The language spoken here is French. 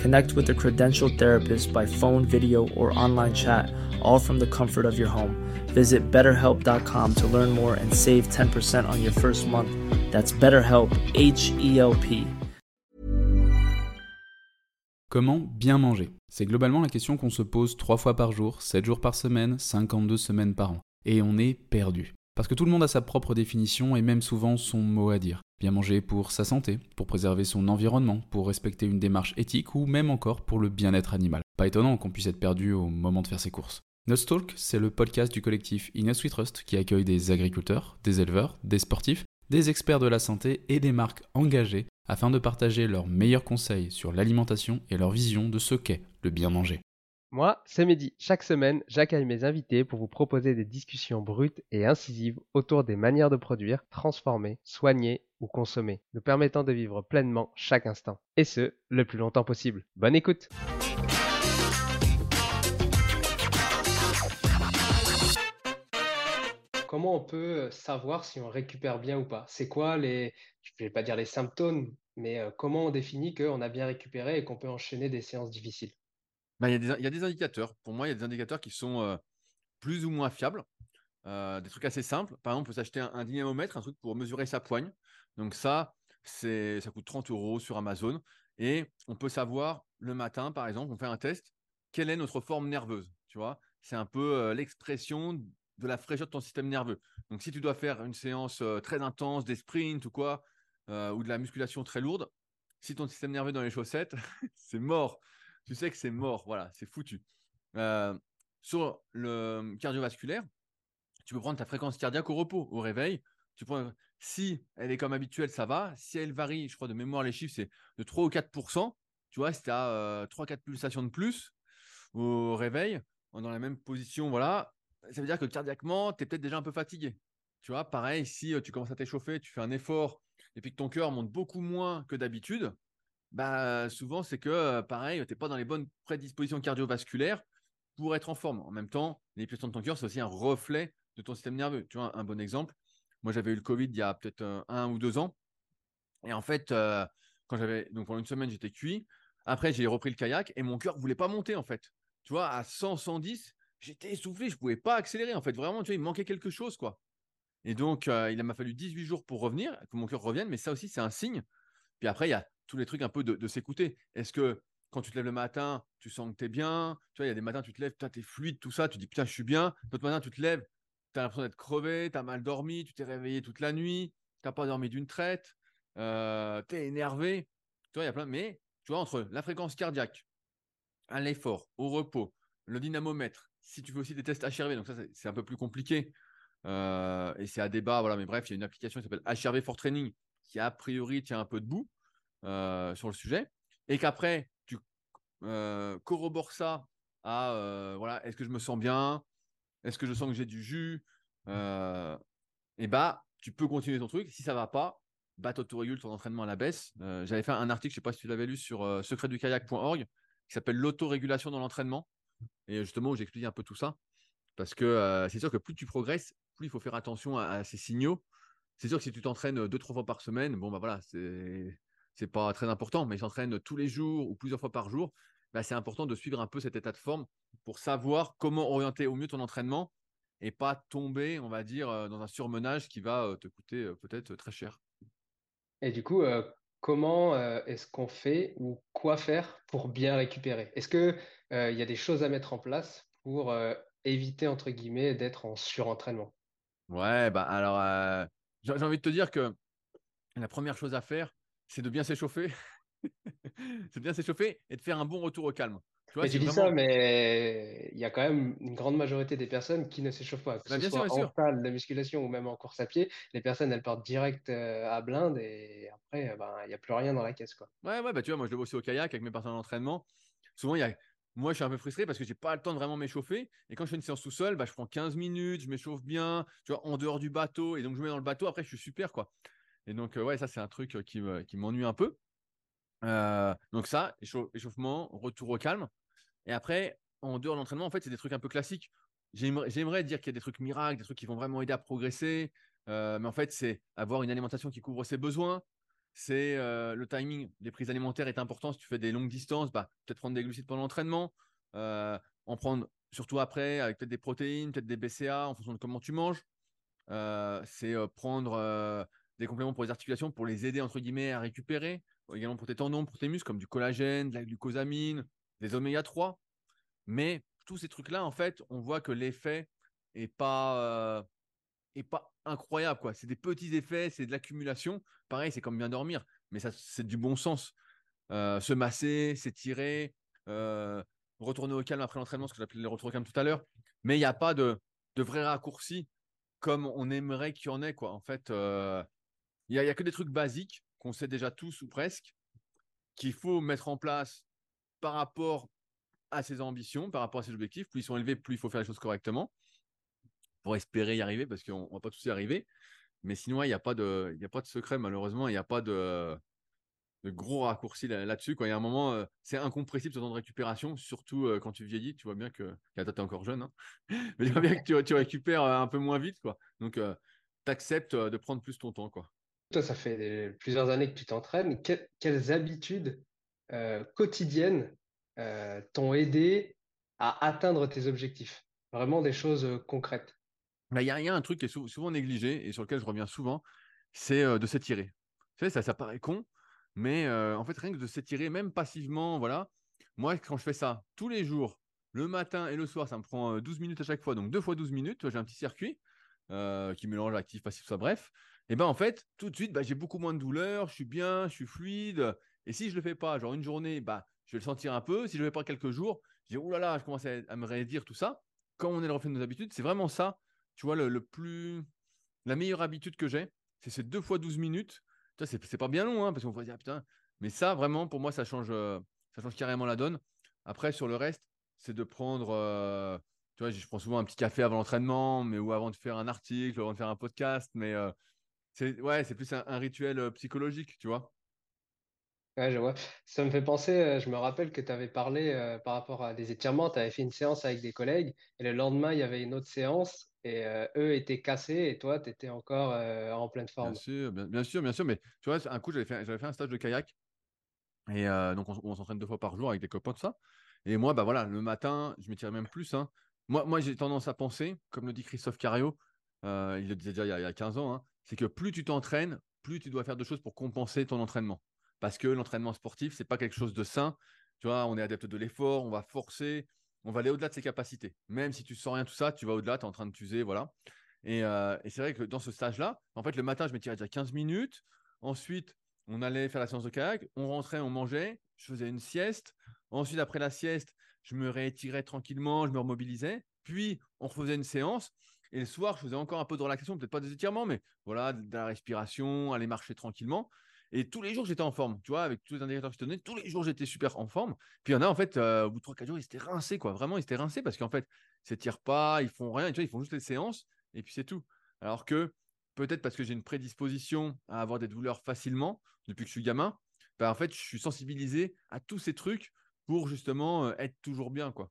Connect with a credentialed therapist by phone, video, or online chat, all from the comfort of your home. Visit betterhelp.com to learn more and save 10% on your first month. That's BetterHelp, H E L P. Comment bien manger C'est globalement la question qu'on se pose 3 fois par jour, 7 jours par semaine, 52 semaines par an. Et on est perdu. Parce que tout le monde a sa propre définition et même souvent son mot à dire. Bien manger pour sa santé, pour préserver son environnement, pour respecter une démarche éthique ou même encore pour le bien-être animal. Pas étonnant qu'on puisse être perdu au moment de faire ses courses. Talk, c'est le podcast du collectif Inus We Trust qui accueille des agriculteurs, des éleveurs, des sportifs, des experts de la santé et des marques engagées afin de partager leurs meilleurs conseils sur l'alimentation et leur vision de ce qu'est le bien manger. Moi, c'est Mehdi. Chaque semaine, j'accueille mes invités pour vous proposer des discussions brutes et incisives autour des manières de produire, transformer, soigner ou consommer, nous permettant de vivre pleinement chaque instant. Et ce, le plus longtemps possible. Bonne écoute Comment on peut savoir si on récupère bien ou pas? C'est quoi les, je ne vais pas dire les symptômes, mais comment on définit qu'on a bien récupéré et qu'on peut enchaîner des séances difficiles? Bah, il, y a des, indicateurs. Pour moi, il y a des indicateurs qui sont plus ou moins fiables. des trucs assez simples. Par exemple, on peut s'acheter un, dynamomètre, un truc pour mesurer sa poigne. Donc ça, ça coûte 30 euros sur Amazon. Et on peut savoir le matin, par exemple, on fait un test, quelle est notre forme nerveuse. Tu vois, c'est un peu l'expression de la fraîcheur de ton système nerveux. Donc, si tu dois faire une séance très intense, des sprints ou quoi, ou de la musculation très lourde, si ton système nerveux est dans les chaussettes, c'est mort. Tu sais que c'est mort. Voilà, c'est foutu. sur le cardiovasculaire, tu peux prendre ta fréquence cardiaque au repos, au réveil. Tu prends, si elle est comme habituelle, ça va. Si elle varie, je crois de mémoire, les chiffres, c'est de 3 ou 4% Tu vois, si tu as 3-4 pulsations de plus au réveil, dans la même position, voilà, ça veut dire que cardiaquement, tu es peut-être déjà un peu fatigué. Tu vois, pareil, si tu commences à t'échauffer, tu fais un effort et puis que ton cœur monte beaucoup moins que d'habitude, bah, souvent, c'est que, pareil, tu n'es pas dans les bonnes prédispositions cardiovasculaires pour être en forme. En même temps, pulsations de ton cœur, c'est aussi un reflet de ton système nerveux. Tu vois, un bon exemple, moi, j'avais eu le Covid il y a peut-être un, ou deux ans. Et en fait, quand j'avais, donc pendant une semaine, j'étais cuit. Après, j'ai repris le kayak et mon cœur voulait pas monter, en fait. Tu vois, à 100, 110, j'étais essoufflé, je pouvais pas accélérer. En fait, vraiment, tu vois, il me manquait quelque chose, quoi. Et donc, il m'a fallu 18 jours pour revenir, que mon cœur revienne. Mais ça aussi, c'est un signe. Puis après, il y a tous les trucs un peu de, s'écouter. Est-ce que quand tu te lèves le matin, tu sens que tu es bien? Tu vois, il y a des matins, tu te lèves, tu es fluide, tout ça. Tu dis, putain, je suis bien. D'autres matins, tu te lèves, tu as l'impression d'être crevé, tu as mal dormi, tu t'es réveillé toute la nuit, tu pas dormi d'une traite, tu es énervé. Tu vois, il y a plein. Mais tu vois, entre la fréquence cardiaque, à l'effort, au repos, le dynamomètre, si tu fais aussi des tests HRV, donc ça, c'est un peu plus compliqué. Euh, et c'est à débat, voilà, mais bref, il y a une application qui s'appelle HRV for Training qui, a priori, tient un peu debout euh, sur le sujet. Et qu'après, tu euh, corrobores ça à, voilà, est-ce que je me sens bien? Est-ce que je sens que j'ai du jus? Et bah, tu peux continuer ton truc. Si ça va pas, bah, t'autorégules ton entraînement à la baisse. Euh, j'avais fait un article, je sais pas si tu l'avais lu, sur euh, secretdukayak.org qui s'appelle l'autorégulation dans l'entraînement. Et justement, où j'explique un peu tout ça. Parce que euh, c'est sûr que plus tu progresses, plus il faut faire attention à, ces signaux. C'est sûr que si tu t'entraînes deux, trois fois par semaine, bon, bah voilà, c'est, c'est pas très important. Mais t'entraînes tous les jours ou plusieurs fois par jour, bah, c'est important de suivre un peu cet état de forme pour savoir comment orienter au mieux ton entraînement et pas tomber, on va dire, dans un surmenage qui va te coûter peut-être très cher. Et du coup, comment est-ce qu'on fait ou quoi faire pour bien récupérer? Est-ce qu'il il y a des choses à mettre en place pour éviter, entre guillemets, d'être en surentraînement? Ouais, bah alors, j'ai envie de te dire que la première chose à faire, c'est de bien s'échauffer. c'est de bien s'échauffer et de faire un bon retour au calme. Tu, vois, tu dis ça, mais il y a quand même une grande majorité des personnes qui ne s'échauffent pas. Que bah, ce soit en salle de musculation ou même en course à pied, les personnes, elles partent direct euh, à blinde et après, ben, il n'y a plus rien dans la caisse. Quoi. Ouais, ouais, bah, tu vois, moi, je le vois aussi au kayak avec mes partenaires d'entraînement. Souvent, il y a moi, je suis un peu frustré parce que j'ai pas le temps de vraiment m'échauffer. Et quand je fais une séance tout seul, bah, je prends 15 minutes, je m'échauffe bien, tu vois, en dehors du bateau. Et donc, je me mets dans le bateau. Après, je suis super, quoi. Et donc, euh, ouais, ça, c'est un truc euh, qui m'ennuie un peu. donc, ça, échauffement, retour au calme. Et après, en dehors de l'entraînement, en fait, c'est des trucs un peu classiques. J'aimerais dire qu'il y a des trucs miracles, des trucs qui vont vraiment aider à progresser. Euh, mais en fait, c'est avoir une alimentation qui couvre ses besoins. C'est euh, le timing des prises alimentaires est important. Si tu fais des longues distances, bah, peut-être prendre des glucides pendant l'entraînement. Euh, en prendre surtout après, avec peut-être des protéines, peut-être des BCA en fonction de comment tu manges. c'est prendre des compléments pour les articulations pour les aider, entre guillemets, à récupérer. Également pour tes tendons, pour tes muscles, comme du collagène, de la glucosamine, des oméga 3. Mais tous ces trucs-là, en fait, on voit que l'effet est pas, euh, est pas incroyable. quoi. C'est des petits effets, c'est de l'accumulation. Pareil, c'est comme bien dormir, mais ça, c'est du bon sens. Euh, se masser, s'étirer, euh, retourner au calme après l'entraînement, ce que j'appelais le retour au calme tout à l'heure. Mais il n'y a pas de, de raccourcis comme on aimerait qu'il y en ait. Quoi. En fait, il n'y a, que des trucs basiques qu'on sait déjà tous ou presque, qu'il faut mettre en place par rapport à ses ambitions, par rapport à ses objectifs. Plus ils sont élevés, plus il faut faire les choses correctement pour espérer y arriver, parce qu'on ne va pas tous y arriver. Mais sinon, il n'y a, pas de, a pas de secret, malheureusement. Il n'y a pas de, gros raccourcis là-dessus. il y a un moment, euh, c'est incompressible ce temps de récupération, surtout euh, quand tu vieillis. Tu vois bien que. tu es encore jeune, hein. mais tu vois bien que tu, récupères euh, un peu moins vite. Donc, tu acceptes de prendre plus ton temps. Toi, ça fait plusieurs années que tu t'entraînes. quelles habitudes euh, quotidiennes euh, t'ont aidé à atteindre tes objectifs? Vraiment des choses euh, concrètes. Bah, il y, a un truc qui est souvent négligé et sur lequel je reviens souvent, c'est de s'étirer. Tu sais, ça, ça paraît con, mais en fait, rien que de s'étirer, même passivement, voilà. Moi, quand je fais ça tous les jours, le matin et le soir, ça me prend 12 minutes à chaque fois, donc deux fois 12 minutes. J'ai un petit circuit qui mélange actif, passif, ça, bref. Et ben en fait, tout de suite, bah, j'ai beaucoup moins de douleur, je suis bien, je suis fluide. Et si je le fais pas, genre une journée, bah, je vais le sentir un peu. Si je ne le fais pas quelques jours, dis, oh là là, je commence à, me rédire tout ça. Quand on est le reflet de nos habitudes, c'est vraiment ça, tu vois, le, plus. La meilleure habitude que j'ai, c'est ces deux fois 12 minutes. Tu vois, c'est pas bien long, hein, parce qu'on va dire, ah, putain. Mais ça, vraiment, pour moi, ça change, euh, ça change carrément la donne. Après, sur le reste, c'est de prendre. Euh, tu vois, je prends souvent un petit café avant l'entraînement, mais ou avant de faire un article, ou avant de faire un podcast, mais euh, c'est ouais, c'est plus un, rituel psychologique, tu vois? Ouais, je vois. Ça me fait penser, euh, je me rappelle que tu avais parlé euh, par rapport à des étirements, tu avais fait une séance avec des collègues et le lendemain, il y avait une autre séance et euh, eux étaient cassés et toi, tu étais encore en pleine forme. Bien sûr, bien, sûr, bien sûr. Mais tu vois, un coup, j'avais fait, j'avais fait un stage de kayak et donc on, s'entraîne deux fois par jour avec des copains, tout ça. Et moi, bah voilà, le matin, je m'étirais même plus. Hein. Moi, moi j'ai tendance à penser, comme le dit Christophe Cario, il le disait déjà il y a, 15 ans, hein, c'est que plus tu t'entraînes, plus tu dois faire de choses pour compenser ton entraînement parce que l'entraînement sportif, c'est pas quelque chose de sain. Tu vois, on est adepte de l'effort, on va forcer, on va aller au-delà de ses capacités. Même si tu sens rien, tout ça, tu vas au-delà, tu es en train de t'user, voilà. Euh, et, c'est vrai que dans ce stage-là, en fait, le matin, je m'étirais déjà 15 minutes. Ensuite, on allait faire la séance de kayak, on rentrait, on mangeait, je faisais une sieste. Ensuite, après la sieste, je me réétirais tranquillement, je me remobilisais. Puis, on refaisait une séance. Et le soir, je faisais encore un peu de relaxation, peut-être pas des étirements, mais voilà, de la respiration, aller marcher tranquillement. Et tous les jours, j'étais en forme, tu vois, avec tous les indicateurs que je te donnais, tous les jours, j'étais super en forme. Puis il y en a, en fait, euh, au bout de 3-4 jours, ils étaient rincés, quoi. Vraiment, ils étaient rincés parce qu'en fait, ils s'étirent pas, ils font rien, ils font juste les séances et puis c'est tout. Alors que peut-être parce que j'ai une prédisposition à avoir des douleurs facilement depuis que je suis gamin, bah, en fait, je suis sensibilisé à tous ces trucs pour justement euh, être toujours bien, quoi.